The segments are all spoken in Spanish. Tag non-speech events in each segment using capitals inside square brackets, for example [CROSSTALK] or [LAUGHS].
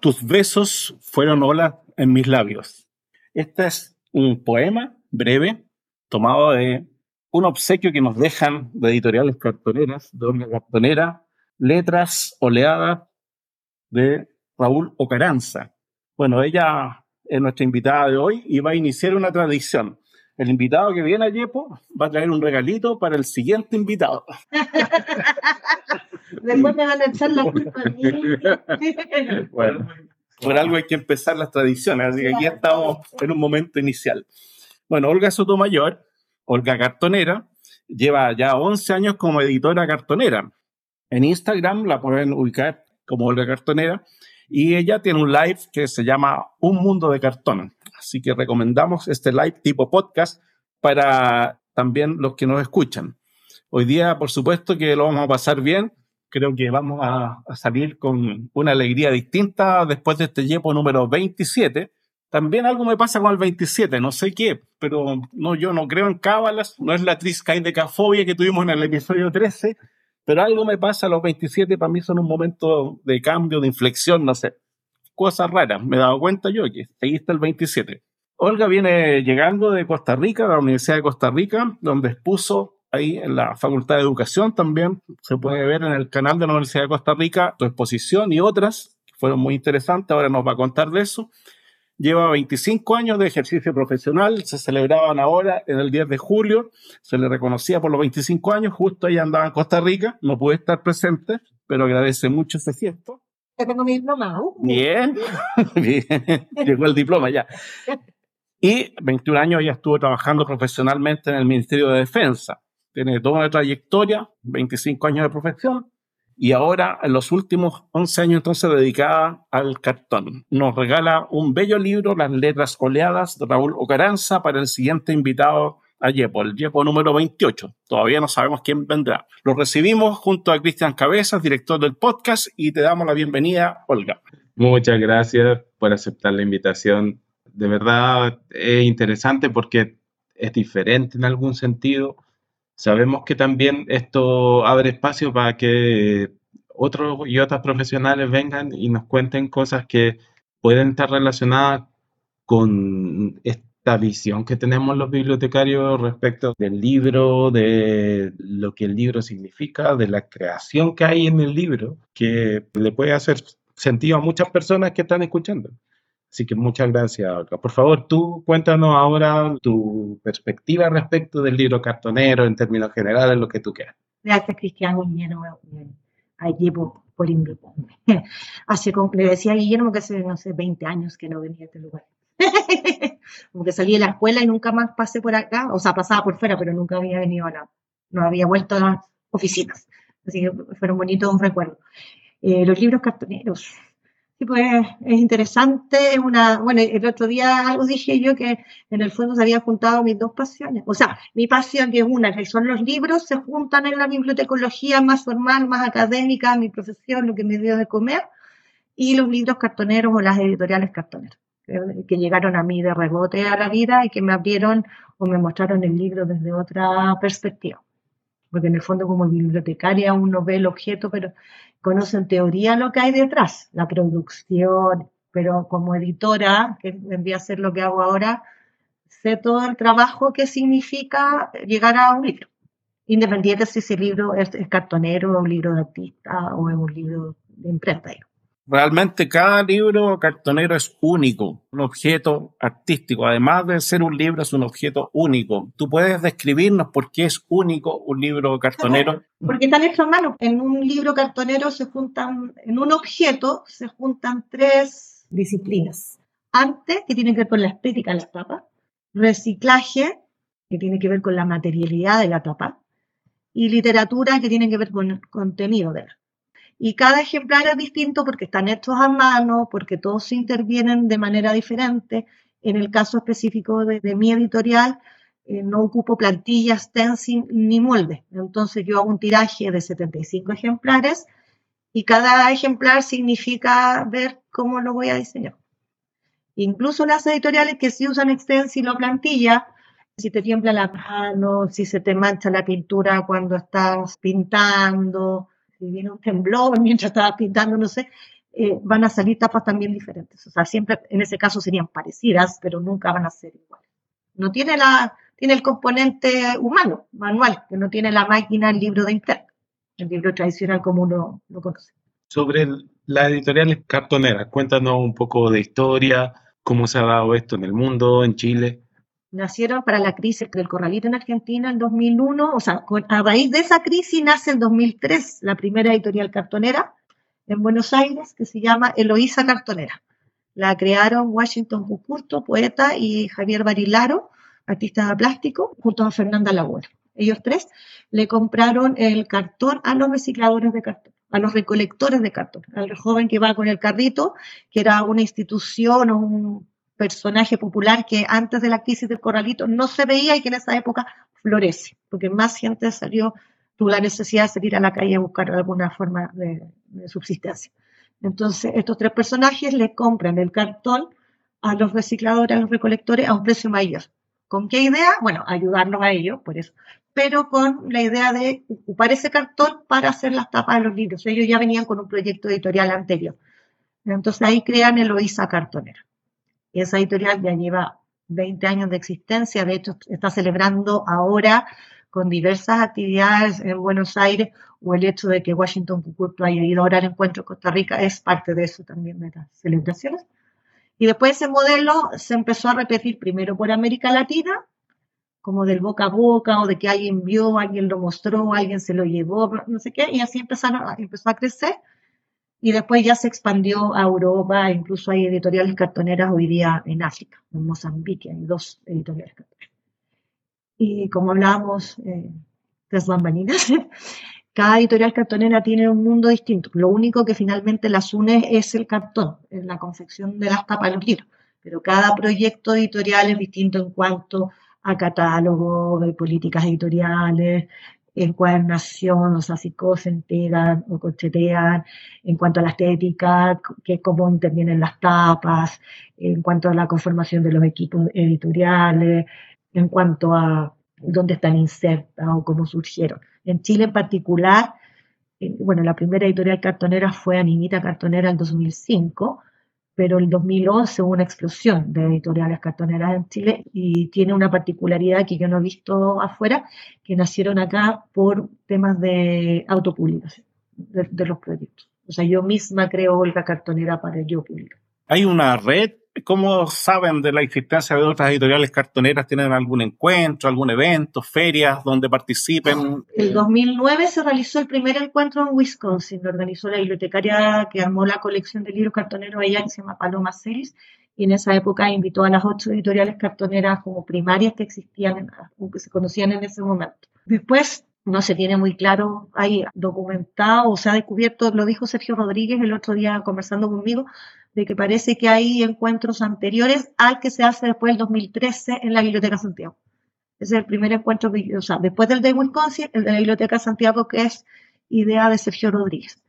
Tus besos fueron olas en mis labios. Este es un poema breve tomado de un obsequio que nos dejan de editoriales cartoneras, de una cartonera, letras oleadas de Raúl Ocaranza. Bueno, ella es nuestra invitada de hoy y va a iniciar una tradición. El invitado que viene a Yepo va a traer un regalito para el siguiente invitado. [LAUGHS] Después me van a echar la culpa a mí. [LAUGHS] Bueno, por algo hay que empezar las tradiciones, así que aquí estamos en un momento inicial. Bueno, Olga Sotomayor, Olga Cartonera, lleva ya 11 años como editora cartonera. En Instagram la pueden ubicar como Olga Cartonera y ella tiene un live que se llama Un Mundo de Cartón. Así que recomendamos este live tipo podcast para también los que nos escuchan. Hoy día, por supuesto, que lo vamos a pasar bien creo que vamos a, salir con una alegría distinta después de este Yepo número 27. También algo me pasa con el 27, no sé qué, pero no, yo no creo en cábalas, no es la triscaidecafobia que tuvimos en el episodio 13, pero algo me pasa a los 27, para mí son un momento de cambio, de inflexión, no sé, cosas raras, me he dado cuenta yo que seguiste el 27. Olga viene llegando de Costa Rica, de la Universidad de Costa Rica, donde expuso ahí en la Facultad de Educación también. Se puede ver en el canal de la Universidad de Costa Rica tu exposición y otras que fueron muy interesantes. Ahora nos va a contar de eso. Lleva 25 años de ejercicio profesional, se celebraban ahora en el 10 de julio, se le reconocía por los 25 años, justo ella andaba en Costa Rica, no pude estar presente, pero agradece mucho ese gesto. Ya tengo mi diploma. uh. Bien, [LAUGHS] bien, llegó el diploma ya. [LAUGHS] Y 21 años ya estuvo trabajando profesionalmente en el Ministerio de Defensa tiene toda una trayectoria, 25 años de profesión, y ahora en los últimos 11 años entonces dedicada al cartón. Nos regala un bello libro, Las letras oleadas, de Raúl Ocaranza, para el siguiente invitado a Yepo, el Yepo número 28. Todavía no sabemos quién vendrá. Lo recibimos junto a Cristian Cabezas, director del podcast, y te damos la bienvenida, Olga. Muchas gracias por aceptar la invitación. De verdad es interesante porque es diferente en algún sentido Sabemos que también esto abre espacio para que otros y otras profesionales vengan y nos cuenten cosas que pueden estar relacionadas con esta visión que tenemos los bibliotecarios respecto del libro, de lo que el libro significa, de la creación que hay en el libro, que le puede hacer sentido a muchas personas que están escuchando. Así que muchas gracias, Olga. Por favor, tú cuéntanos ahora tu perspectiva respecto del libro cartonero en términos generales, lo que tú quieras. Gracias, Cristiano Guillermo. Allí por, por invitarme. [LAUGHS] Hace, como le decía a Guillermo que hace, no sé, 20 años que no venía a este lugar. [LAUGHS] como que salí de la escuela y nunca más pasé por acá, o sea, pasaba por fuera, pero nunca había venido a la, no había vuelto a las oficinas. Así que fueron bonitos un recuerdo. Eh, los libros cartoneros, Sí, pues es interesante, es una, bueno, el otro día algo dije yo que en el fondo se había juntado mis dos pasiones. O sea, mi pasión que es una, que son los libros, se juntan en la bibliotecología más formal, más académica, mi profesión, lo que me dio de comer, y los libros cartoneros o las editoriales cartoneras, que, llegaron a mí de rebote a la vida y que me abrieron o me mostraron el libro desde otra perspectiva. Porque en el fondo como bibliotecaria uno ve el objeto, pero conoce en teoría lo que hay detrás, la producción, pero como editora, que vendría a ser lo que hago ahora, sé todo el trabajo que significa llegar a un libro, independiente si ese libro es, cartonero, un libro de artista o es un libro de imprenta. Realmente cada libro cartonero es único, un objeto artístico. Además de ser un libro, es un objeto único. ¿Tú puedes describirnos por qué es único un libro cartonero? [LAUGHS] Porque están hechos a mano. En un libro cartonero se juntan, en un objeto se juntan tres disciplinas. Arte, que tiene que ver con la estética de la tapa. Reciclaje, que tiene que ver con la materialidad de la tapa. Y literatura, que tiene que ver con el contenido de la y cada ejemplar es distinto porque están hechos a mano, porque todos intervienen de manera diferente. En el caso específico de, mi editorial, eh, no ocupo plantillas, stencil ni molde. Entonces yo hago un tiraje de 75 ejemplares y cada ejemplar significa ver cómo lo voy a diseñar. Incluso las editoriales que sí usan stencil o plantilla Si te tiembla la mano, si se te mancha la pintura cuando estás pintando, si viene un temblor mientras estabas pintando, no sé, eh, van a salir tapas también diferentes. O sea, siempre en ese caso serían parecidas, pero nunca van a ser iguales. No tiene, la, tiene el componente humano, manual, que no tiene la máquina, el libro de internet, el libro tradicional como uno lo conoce. Sobre la editorial cartonera, cuéntanos un poco de historia, cómo se ha dado esto en el mundo, en Chile nacieron para la crisis del corralito en Argentina en 2001, o sea, a raíz de esa crisis nace en 2003 la primera editorial cartonera en Buenos Aires que se llama Eloísa Cartonera. La crearon Washington Cucurto, poeta, y Javier Barilaro, artista plástico, junto a Fernanda Laguna. Ellos tres le compraron el cartón a los recicladores de cartón, a los recolectores de cartón, al joven que va con el carrito, que era una institución o un personaje popular que antes de la crisis del corralito no se veía y que en esa época florece, porque más gente salió, tuvo la necesidad de salir a la calle a buscar alguna forma de, subsistencia. Entonces, estos tres personajes le compran el cartón a los recicladores, a los recolectores a un precio mayor. ¿Con qué idea? Bueno, ayudarlos a ellos, por eso. Pero con la idea de ocupar ese cartón para hacer las tapas de los libros. Ellos ya venían con un proyecto editorial anterior. Entonces ahí crean Eloísa Cartonera. Esa editorial ya lleva 20 años de existencia, de hecho está celebrando ahora con diversas actividades en Buenos Aires o el hecho de que Washington Cucurto haya ido ahora al encuentro en Costa Rica es parte de eso también de las celebraciones. Y después ese modelo se empezó a repetir primero por América Latina, como del boca a boca o de que alguien vio, alguien lo mostró, alguien se lo llevó, no sé qué, y así empezaron, empezó a crecer y después ya se expandió a Europa, incluso hay editoriales cartoneras hoy día en África, en Mozambique, hay dos editoriales cartoneras. Y como hablábamos, eh, las bambalinas, [LAUGHS] cada editorial cartonera tiene un mundo distinto. Lo único que finalmente las une es el cartón, la confección de las tapas de los libros. Pero cada proyecto editorial es distinto en cuanto a catálogo, de políticas editoriales, encuadernación, o sea, si cosen, pegan o cochetean, en cuanto a la estética, que cómo intervienen las tapas, en cuanto a la conformación de los equipos editoriales, en cuanto a dónde están insertas o cómo surgieron. En Chile en particular, eh, bueno, la primera editorial cartonera fue Animita Cartonera en 2005, pero en 2011 hubo una explosión de editoriales cartoneras en Chile y tiene una particularidad que yo no he visto afuera, que nacieron acá por temas de autopublicación de, de los proyectos. O sea, yo misma creo Olga Cartonera para yo publicar. ¿Hay una red ¿Cómo saben de la existencia de otras editoriales cartoneras? ¿Tienen algún encuentro, algún evento, ferias donde participen? El 2009 se realizó el primer encuentro en Wisconsin. Lo organizó la bibliotecaria que armó la colección de libros cartoneros allá, que se llama Paloma Celis. Y en esa época invitó a las ocho editoriales cartoneras como primarias que existían, que se conocían en ese momento. Después no se tiene muy claro, hay documentado o se ha descubierto, lo dijo Sergio Rodríguez el otro día conversando conmigo, de que parece que hay encuentros anteriores al que se hace después del 2013 en la Biblioteca Santiago. Ese es el primer encuentro, o sea, después del de Wisconsin, el de la Biblioteca Santiago, que es idea de Sergio Rodríguez,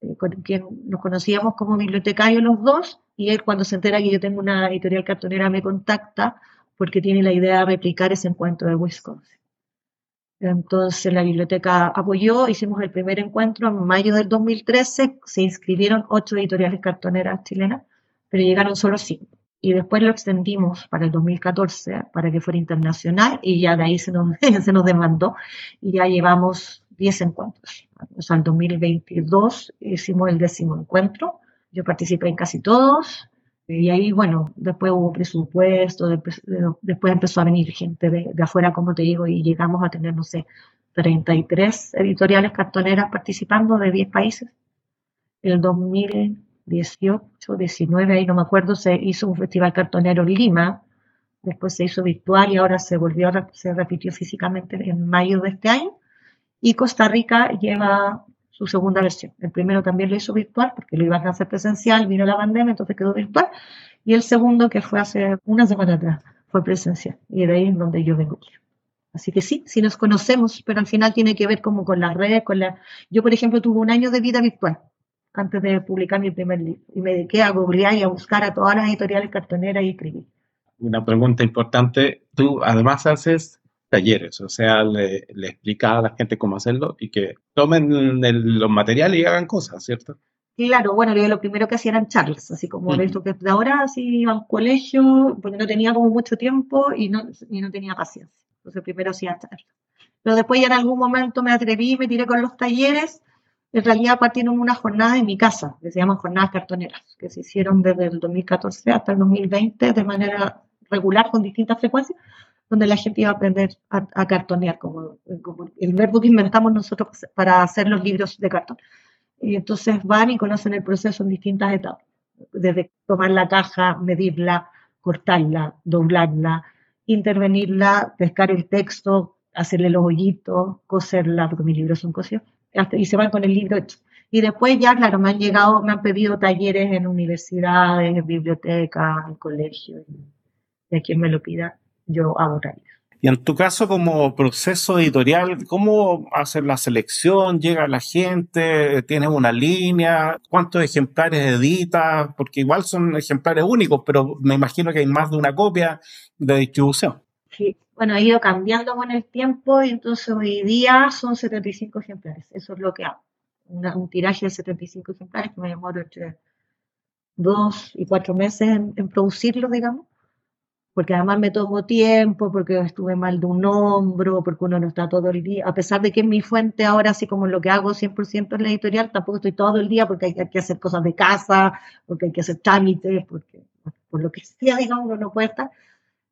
eh, con quien nos conocíamos como bibliotecarios los dos, y él cuando se entera que yo tengo una editorial cartonera me contacta porque tiene la idea de replicar ese encuentro de Wisconsin. Entonces la biblioteca apoyó, hicimos el primer encuentro en mayo del 2013, se inscribieron ocho editoriales cartoneras chilenas, pero llegaron solo cinco. Y después lo extendimos para el 2014 para que fuera internacional y ya de ahí se nos, [LAUGHS] se nos demandó y ya llevamos 10 encuentros. O sea, en 2022 hicimos el décimo encuentro, yo participé en casi todos, y ahí, bueno, después hubo presupuesto, después, empezó a venir gente de, afuera, como te digo, y llegamos a tener, no sé, 33 editoriales cartoneras participando de 10 países. El 2018, 19, ahí no me acuerdo, se hizo un festival cartonero en Lima, después se hizo virtual y ahora se volvió, se repitió físicamente en mayo de este año. Y Costa Rica lleva su segunda versión. El primero también lo hizo virtual porque lo iban a hacer presencial, vino la pandemia, entonces quedó virtual. Y el segundo, que fue hace una semana atrás, fue presencial. Y de ahí es donde yo vengo. Así que sí, sí nos conocemos, pero al final tiene que ver como con las redes, con la... Yo, por ejemplo, tuve un año de vida virtual antes de publicar mi primer libro. Y me dediqué a googlear y a buscar a todas las editoriales cartoneras y escribir. una pregunta importante. Tú además haces talleres, o sea, le, le explicas a la gente cómo hacerlo y que tomen los materiales y hagan cosas, ¿cierto? Claro, bueno, yo lo primero que hacía eran charlas, así como de esto que de ahora sí iba al colegio, porque no tenía como mucho tiempo y no, y no tenía paciencia. Entonces primero hacía charlas. Pero después ya en algún momento me atreví, me tiré con los talleres. En realidad partieron una jornada en mi casa, que se llaman jornadas cartoneras, que se hicieron desde el 2014 hasta el 2020 de manera regular con distintas frecuencias, donde la gente iba a aprender a, cartonear, como, como el verbo que inventamos nosotros para hacer los libros de cartón. Y entonces van y conocen el proceso en distintas etapas, desde tomar la caja, medirla, cortarla, doblarla, intervenirla, pescar el texto, hacerle los hoyitos, coserla, porque mis libros son cosidos, y se van con el libro hecho. Y después ya, claro, me han llegado, me han pedido talleres en universidades, en bibliotecas, en colegios, y a quien me lo pida, yo hago talleres. Y en tu caso, como proceso editorial, ¿cómo hacer la selección? ¿Llega la gente? ¿Tienes una línea? ¿Cuántos ejemplares editas? Porque igual son ejemplares únicos, pero me imagino que hay más de una copia de distribución. Sí, bueno, ha ido cambiando con el tiempo y entonces hoy día son 75 ejemplares. Eso es lo que hago. un tiraje de 75 ejemplares que me demoro entre dos y cuatro meses en, en producirlo, digamos porque además me tomo tiempo, porque estuve mal de un hombro, porque uno no está todo el día, a pesar de que es mi fuente ahora, así como lo que hago 100% en la editorial, tampoco estoy todo el día porque hay que hacer cosas de casa, porque hay que hacer trámites, porque por lo que sea, digamos, uno no puede estar.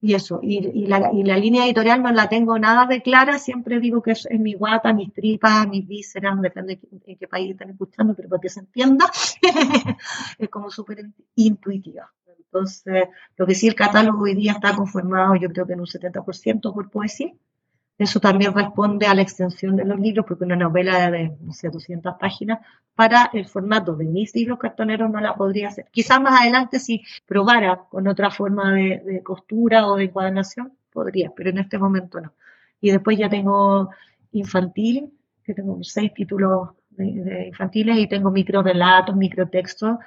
Y eso, y, la, línea editorial no la tengo nada de clara, siempre digo que es, mi guata, mis tripas, mis vísceras, depende de qué país están escuchando, pero para que se entienda, [LAUGHS] es como súper intuitiva. Entonces, lo que sí el catálogo hoy día está conformado, yo creo que en un 70% por poesía. Eso también responde a la extensión de los libros, porque una novela de, no sé, 200 páginas, para el formato de mis libros cartoneros no la podría hacer. Quizás más adelante, si probara con otra forma de, costura o de encuadernación, podría, pero en este momento no. Y después ya tengo infantil, que tengo seis títulos de, infantiles y tengo micro relatos, eh,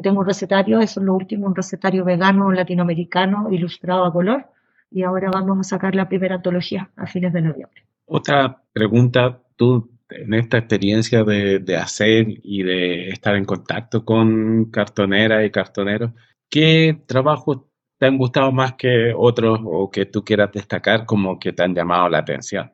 tengo un recetario, eso es lo último, un recetario vegano latinoamericano ilustrado a color. Y ahora vamos a sacar la primera antología a fines de noviembre. Otra pregunta, tú en esta experiencia de, de hacer y de estar en contacto con cartoneras y cartoneros, ¿qué trabajos te han gustado más que otros o que tú quieras destacar como que te han llamado la atención?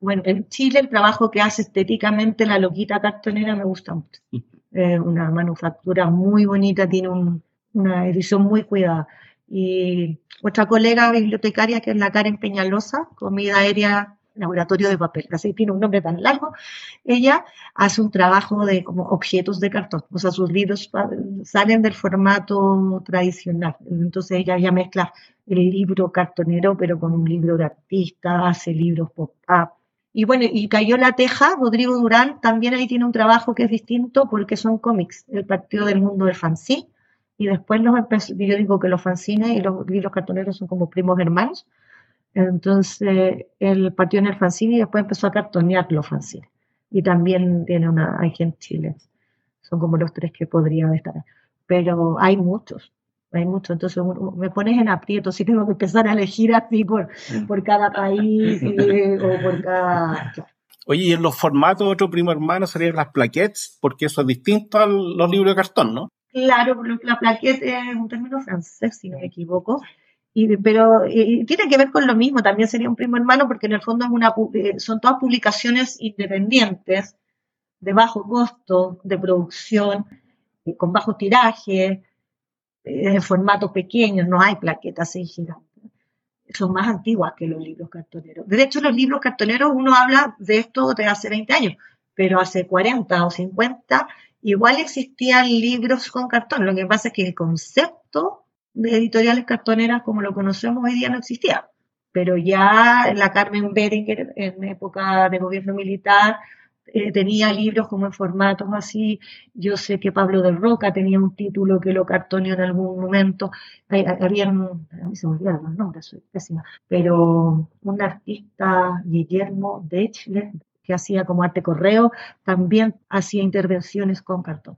bueno, en Chile el trabajo que hace estéticamente la loquita cartonera me gusta mucho. [LAUGHS] Es una manufactura muy bonita, tiene una edición muy cuidada. Y otra colega bibliotecaria, que es la Karen Peñalosa, Comida Aérea Laboratorio de Papel, así tiene un nombre tan largo, ella hace un trabajo de como objetos de cartón, o sea, sus libros salen del formato tradicional, entonces ella ya mezcla el libro cartonero, pero con un libro de artista, hace libros pop-up, y bueno, y Cayó la Teja, Rodrigo Durán, también ahí tiene un trabajo que es distinto porque son cómics, el partido del mundo del fanzine. Y después los yo digo que los fanzines y los libros cartoneros son como primos hermanos. Entonces, él partió en el fanzine y después empezó a cartonear los fanzines. Y también tiene una, hay en Chile. Son como los tres que podrían estar. Pero hay muchos hay mucho, entonces me pones en aprieto, si tengo que empezar a elegir así por, mm. por cada país eh, o por cada... Oye, y en los formatos, otro primo hermano serían las plaquettes, porque eso es distinto a los libros de cartón, ¿no? Claro, la plaquette es un término francés, si no me equivoco, y, pero tiene que ver con lo mismo, también sería un primo hermano, porque en el fondo es una, eh, son todas publicaciones independientes, de bajo costo, de producción, eh, con bajo tiraje, en formato pequeño, no hay plaquetas así gigantes. Son más antiguas que los libros cartoneros. De hecho, los libros cartoneros, uno habla de esto de hace 20 años, pero hace 40 o 50 igual existían libros con cartón. Lo que pasa es que el concepto de editoriales cartoneras como lo conocemos hoy día no existía. Pero ya la Carmen Beringer, en época de gobierno militar, eh, tenía libros como en formatos así. Yo sé que Pablo del Roca tenía un título que lo cartoneó en algún momento. Había, a mí se me olvidaron los nombres, pero un artista, Guillermo Dechler, que hacía como arte correo, también hacía intervenciones con cartón.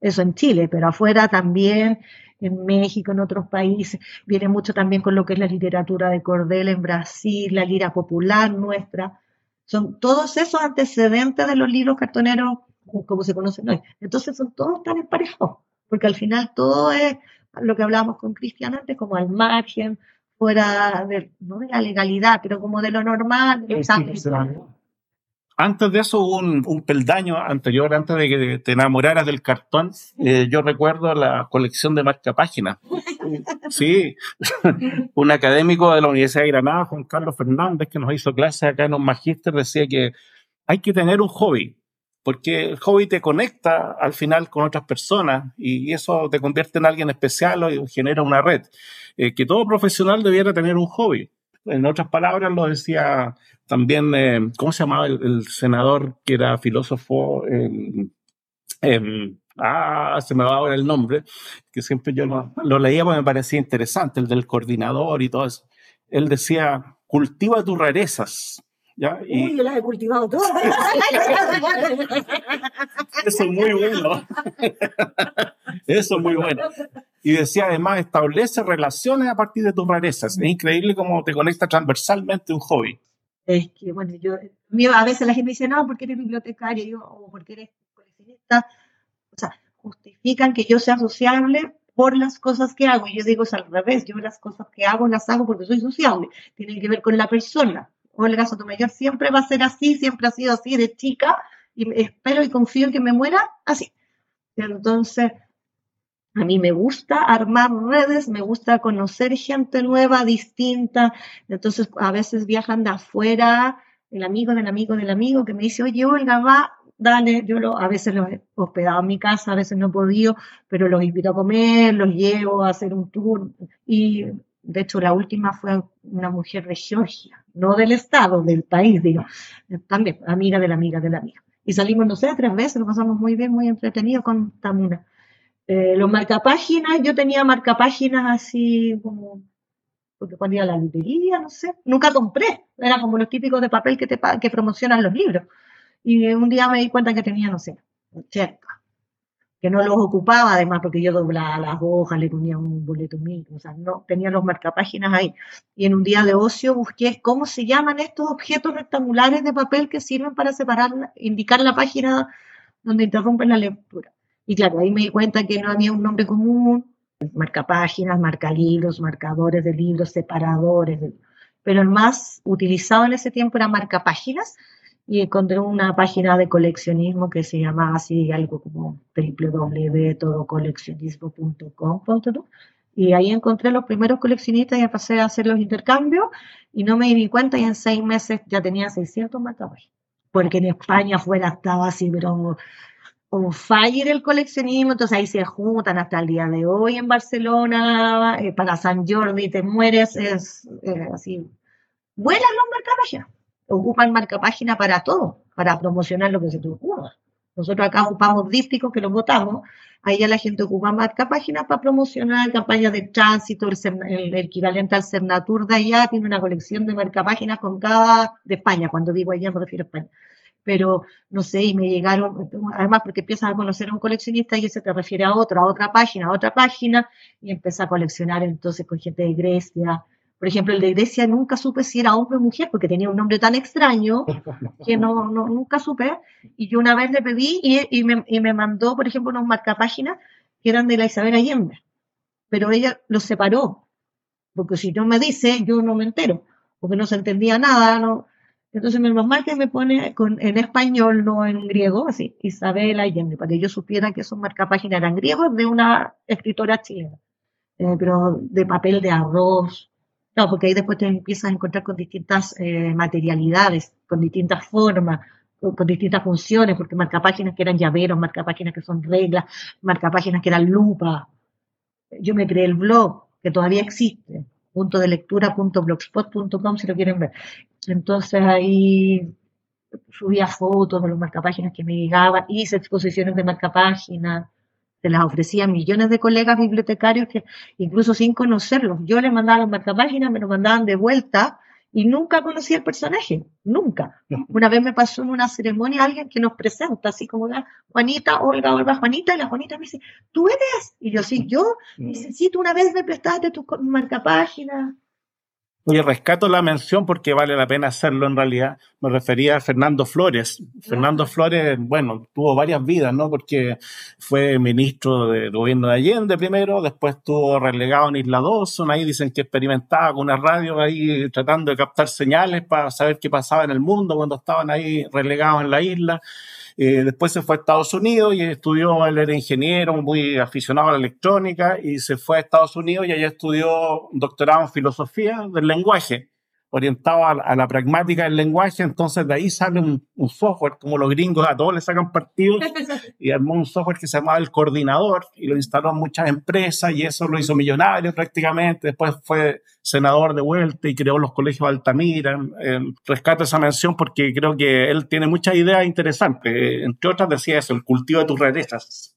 Eso en Chile, pero afuera también en México, en otros países, viene mucho también con lo que es la literatura de cordel en Brasil, la lira popular nuestra. Son todos esos antecedentes de los libros cartoneros, como se conocen hoy. Entonces son todos tan emparejados, porque al final todo es lo que hablábamos con Cristian antes, como al margen, fuera de, no de la legalidad, pero como de lo normal. Antes de eso hubo un, peldaño anterior, antes de que te enamoraras del cartón. Eh, yo recuerdo la colección de marca página. [LAUGHS] Sí, [LAUGHS] un académico de la Universidad de Granada, Juan Carlos Fernández, que nos hizo clase acá en un magíster, decía que hay que tener un hobby, porque el hobby te conecta al final con otras personas y eso te convierte en alguien especial o genera una red. Eh, que todo profesional debiera tener un hobby. En otras palabras, lo decía también, eh, ¿cómo se llamaba el, senador que era filósofo? ah, se me va ahora el nombre, que siempre yo lo, lo leía porque me parecía interesante, el del coordinador y todo eso. Él decía, cultiva tus rarezas. ¿Ya? Y... Uy, yo las he cultivado todas. [LAUGHS] Eso es muy bueno. [LAUGHS] Eso es muy bueno. Y decía además, establece relaciones a partir de tus rarezas. Es increíble cómo te conecta transversalmente un hobby. Es que, bueno, yo, a veces la gente dice, no, porque eres bibliotecario o porque eres coleccionista. O sea, justifican que yo sea sociable por las cosas que hago. Y yo digo, es al revés, yo las cosas que hago las hago porque soy sociable. Tienen que ver con la persona. Olga Sotomayor siempre va a ser así, siempre ha sido así de chica y espero y confío en que me muera así. Entonces, a mí me gusta armar redes, me gusta conocer gente nueva, distinta. Entonces, a veces viajan de afuera, el amigo del amigo del amigo que me dice, oye, Olga, va, dale. Yo lo, a veces los he hospedado en mi casa, a veces no he podido, pero los invito a comer, los llevo a hacer un tour. Y de hecho, la última fue una mujer de Georgia, no del estado, del país, digo. También, amiga de la amiga de la amiga. Y salimos, no sé, tres veces, lo pasamos muy bien, muy entretenido con Tamuna. Eh, los marcapáginas, yo tenía marcapáginas así como, porque cuando iba a la librería, no sé, nunca compré. Era como los típicos de papel que, te, que promocionan los libros. Y un día me di cuenta que tenía, no sé, 80 que no los ocupaba además porque yo doblaba las hojas, le ponía un boleto mío, o sea, no tenía los marcapáginas ahí. Y en un día de ocio busqué cómo se llaman estos objetos rectangulares de papel que sirven para separar, indicar la página donde interrumpen la lectura. Y claro, ahí me di cuenta que no había un nombre común, marcapáginas, marcalibros, marcadores de libros, separadores, pero el más utilizado en ese tiempo era marcapáginas, y encontré una página de coleccionismo que se llamaba así algo como www.todocoleccionismo.com y ahí encontré los primeros coleccionistas y empecé a hacer los intercambios y no me di cuenta y en seis meses ya tenía 600 marcadores porque en España fuera estaba así pero un fire el coleccionismo, entonces ahí se juntan hasta el día de hoy en Barcelona, eh, para San Jordi te mueres, es eh, así, vuelan los marcapáginas ocupan marca página para todo, para promocionar lo que se te ocurra. Nosotros acá ocupamos dípticos que los votamos, ya la gente ocupa marca página para promocionar campañas de tránsito, el, equivalente al Cernatur de allá tiene una colección de marca páginas con cada, de España, cuando digo allá me refiero a España. Pero no sé, y me llegaron, además porque empiezas a conocer a un coleccionista y ese te refiere a otro, a otra página, a otra página, y empieza a coleccionar entonces con gente de Grecia, por ejemplo, el de Grecia nunca supe si era hombre o mujer porque tenía un nombre tan extraño que no, nunca supe. Y yo una vez le pedí y, me, mandó, por ejemplo, unos marcapáginas que eran de la Isabel Allende. Pero ella los separó. Porque si no me dice, yo no me entero. Porque no se entendía nada. ¿no? Entonces, mi mamá que me pone en español, no en griego, así, Isabel Allende, para que yo supiera que esos marcapáginas eran griegos de una escritora chilena. Eh, pero de papel de arroz, no, porque ahí después te empiezas a encontrar con distintas eh, materialidades, con distintas formas, con, distintas funciones, porque marca páginas que eran llaveros, marca páginas que son reglas, marca páginas que eran lupa. Yo me creé el blog, que todavía existe, punto de lectura.blogspot.com si lo quieren ver. Entonces ahí subía fotos de los marcapáginas que me llegaban, hice exposiciones de marcapáginas, se las ofrecía a millones de colegas bibliotecarios que incluso sin conocerlos, yo les mandaba las marcapáginas, me lo mandaban de vuelta y nunca conocí al personaje, nunca. [LAUGHS] Una vez me pasó en una ceremonia alguien que nos presenta, así como la Juanita, Olga, Olga, Juanita, y la Juanita me dice, ¿tú eres? Y yo, sí, yo. Sí, tú una vez me prestaste tu marca página. Oye, rescato la mención porque vale la pena hacerlo en realidad. Me refería a Fernando Flores. Fernando Flores, bueno, tuvo varias vidas, ¿no? Porque fue ministro del gobierno de Allende primero, después estuvo relegado en Isla Dawson, ahí dicen que experimentaba con una radio ahí tratando de captar señales para saber qué pasaba en el mundo cuando estaban ahí relegados en la isla. Eh, después se fue a Estados Unidos y estudió, él era ingeniero, muy aficionado a la electrónica, y se fue a Estados Unidos y allá estudió doctorado en filosofía del lenguaje orientado a, la pragmática del lenguaje, entonces de ahí sale un, software, como los gringos a todos les sacan partidos, [LAUGHS] y armó un software que se llamaba el coordinador, y lo instaló en muchas empresas, y eso lo hizo millonario prácticamente, después fue senador de vuelta y creó los colegios Altamira, eh, rescato esa mención porque creo que él tiene muchas ideas interesantes, entre otras decía eso, el cultivo de tus rarezas.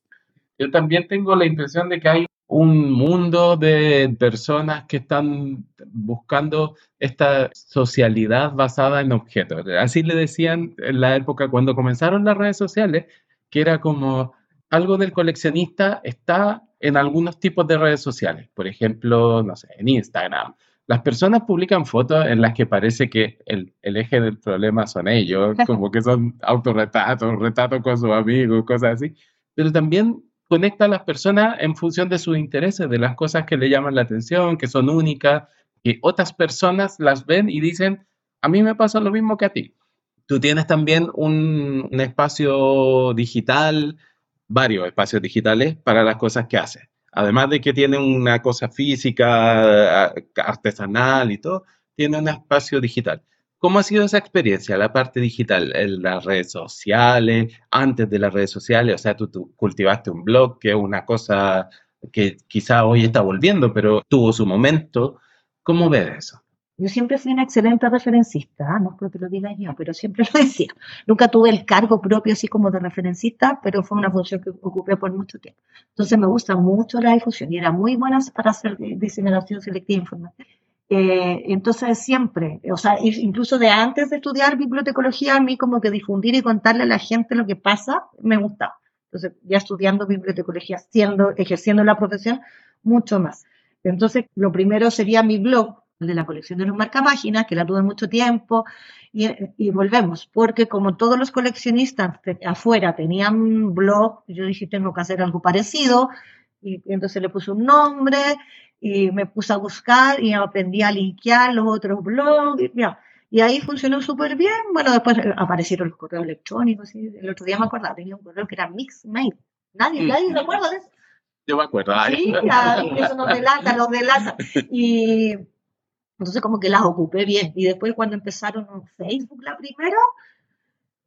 Yo también tengo la impresión de que hay un mundo de personas que están buscando esta socialidad basada en objetos. Así le decían en la época cuando comenzaron las redes sociales, que era como algo del coleccionista está en algunos tipos de redes sociales. Por ejemplo, no sé, en Instagram. Las personas publican fotos en las que parece que el, el eje del problema son ellos, [LAUGHS] como que son autorretratos, retratos con sus amigos, cosas así. Pero también conecta a las personas en función de sus intereses, de las cosas que le llaman la atención, que son únicas, que otras personas las ven y dicen, a mí me pasa lo mismo que a ti. Tú tienes también un, espacio digital, varios espacios digitales para las cosas que haces. Además de que tiene una cosa física, artesanal y todo, tiene un espacio digital. ¿Cómo ha sido esa experiencia, la parte digital, en las redes sociales, antes de las redes sociales? O sea, tú, cultivaste un blog, que es una cosa que quizá hoy está volviendo, pero tuvo su momento. ¿Cómo ves eso? Yo siempre fui una excelente referencista, ¿ah? no creo que lo diga yo, pero siempre lo [LAUGHS] decía. Nunca tuve el cargo propio así como de referencista, pero fue una función que ocupé por mucho tiempo. Entonces me gusta mucho la difusión y era muy buena para hacer diseminación selectiva informativa. Eh, entonces siempre, o sea, incluso de antes de estudiar bibliotecología, a mí como que difundir y contarle a la gente lo que pasa, me gustaba. Entonces, ya estudiando bibliotecología, siendo, ejerciendo la profesión, mucho más. Entonces, lo primero sería mi blog, el de la colección de los marcapáginas, que la tuve mucho tiempo, y, y, volvemos, porque como todos los coleccionistas afuera tenían blog, yo dije, tengo que hacer algo parecido, y entonces le puse un nombre, y me puse a buscar y aprendí a linkear los otros blogs. Y, y ahí funcionó súper bien. Bueno, después aparecieron los correos electrónicos. El otro día me acordaba, tenía un correo que era Mixmail. Nadie, mm. nadie se acuerda de eso. Yo me acuerdo. Sí, eso nos delata, nos delata. Y entonces como que las ocupé bien. Y después cuando empezaron Facebook la primera,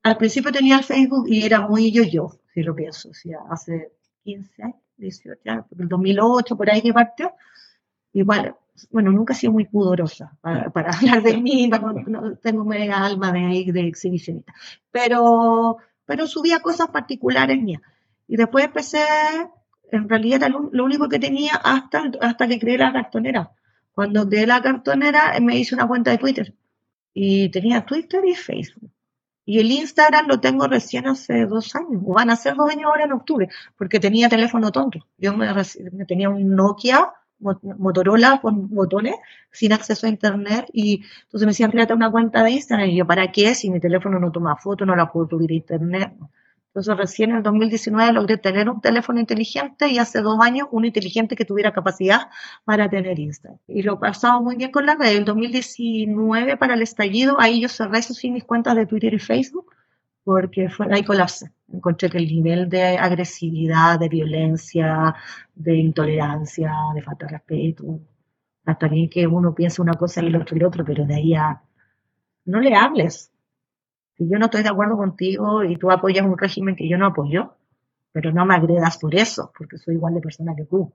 al principio tenía el Facebook y era muy yo-yo, si lo pienso. O sea, hace 15 años, 18 años, el 2008, por ahí que partió igual, bueno, nunca he sido muy pudorosa para, hablar de mí, no, tengo media alma de, de exhibicionista, pero, pero subía cosas particulares mías. Y después empecé, en realidad lo, único que tenía hasta, hasta que creé la cartonera. Cuando creé la cartonera me hice una cuenta de Twitter y tenía Twitter y Facebook. Y el Instagram lo tengo recién hace dos años, o van a ser dos años ahora en octubre, porque tenía teléfono tonto. Yo me, tenía un Nokia Motorola con botones sin acceso a internet y entonces me decían créate una cuenta de Instagram y yo ¿para qué? si mi teléfono no toma fotos no la puedo subir internet entonces recién en el 2019 logré tener un teléfono inteligente y hace dos años uno inteligente que tuviera capacidad para tener Instagram y lo pasaba muy bien con la red el 2019 para el estallido ahí yo cerré eso sin mis cuentas de Twitter y Facebook porque fue, ahí colapse. Encontré que el nivel de agresividad, de violencia, de intolerancia, de falta de respeto, hasta bien que uno piensa una cosa y el otro y el otro, pero de ahí a no le hables. Si yo no estoy de acuerdo contigo y tú apoyas un régimen que yo no apoyo, pero no me agredas por eso, porque soy igual de persona que tú.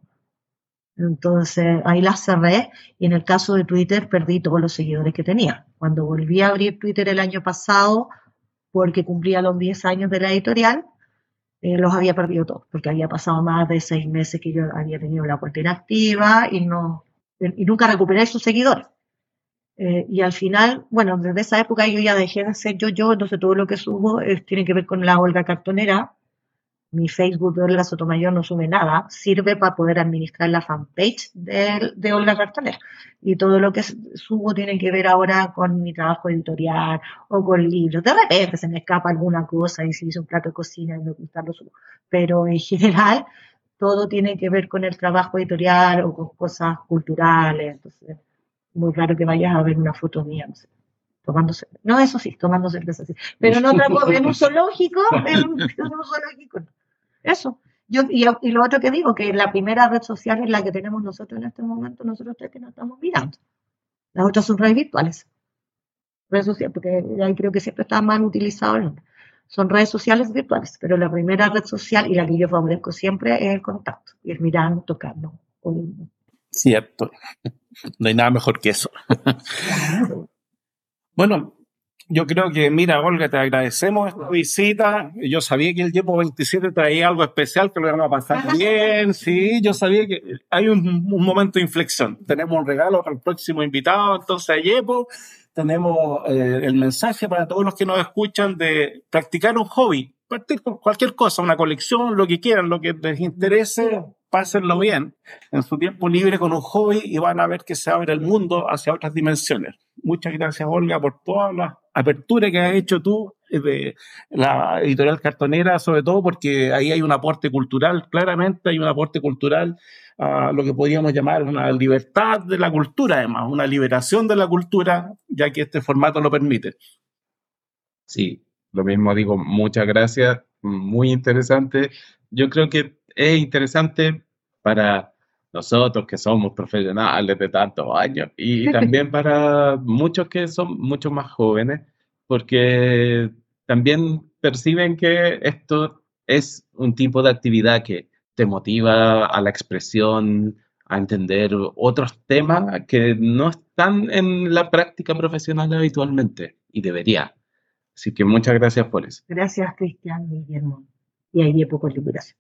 Entonces ahí la cerré y en el caso de Twitter perdí todos los seguidores que tenía. Cuando volví a abrir Twitter el año pasado, porque cumplía los 10 años de la editorial, eh, los había perdido todos, porque había pasado más de seis meses que yo había tenido la cuenta inactiva y, no, y nunca recuperé sus seguidores. Eh, y al final, bueno, desde esa época yo ya dejé de hacer yo, yo, entonces todo lo que subo tiene que ver con la Olga Cartonera. Mi Facebook de Olga Sotomayor no sube nada, sirve para poder administrar la fanpage de, de Olga Cartonera. Y todo lo que subo tiene que ver ahora con mi trabajo editorial o con libros. De repente se me escapa alguna cosa y si hice un plato de cocina y me gusta lo subo. Pero en general, todo tiene que ver con el trabajo editorial o con cosas culturales. Entonces, muy raro que vayas a ver una foto mía, no sé, tomándose, no, eso sí, tomando cerveza, sí. pero en otra cosa, en un zoológico, [LAUGHS] en un, zoológico, eso. Yo, y, y, lo otro que digo, que la primera red social es la que tenemos nosotros en este momento, nosotros tres que nos estamos mirando. Las otras son redes virtuales. Redes sociales, porque ahí creo que siempre está mal utilizado el. Son redes sociales virtuales, pero la primera red social y la que yo favorezco siempre es el contacto, y el mirarnos, tocarnos. Cierto. No hay nada mejor que eso. [LAUGHS] bueno, yo creo que, mira, Olga, te agradecemos esta visita. Yo sabía que el Yepo 27 traía algo especial, que lo iban a pasar bien. Sí, yo sabía que hay un, momento de inflexión. Tenemos un regalo para el próximo invitado, entonces, Yepo. Tenemos eh, el mensaje para todos los que nos escuchan de practicar un hobby. Partir con cualquier cosa, una colección, lo que quieran, lo que les interese pásenlo bien en su tiempo libre con un hobby y van a ver que se abre el mundo hacia otras dimensiones. Muchas gracias, Olga, por todas las aperturas que has hecho tú de la editorial cartonera, sobre todo porque ahí hay un aporte cultural, claramente hay un aporte cultural a lo que podríamos llamar una libertad de la cultura, además, una liberación de la cultura, ya que este formato lo permite. Sí, lo mismo digo, muchas gracias, muy interesante. Yo creo que es interesante para nosotros que somos profesionales de tantos años y [LAUGHS] también para muchos que son mucho más jóvenes, porque también perciben que esto es un tipo de actividad que te motiva a la expresión, a entender otros temas que no están en la práctica profesional habitualmente y debería. Así que muchas gracias por eso. Gracias, Cristian Guillermo. Y ahí de poco liberación.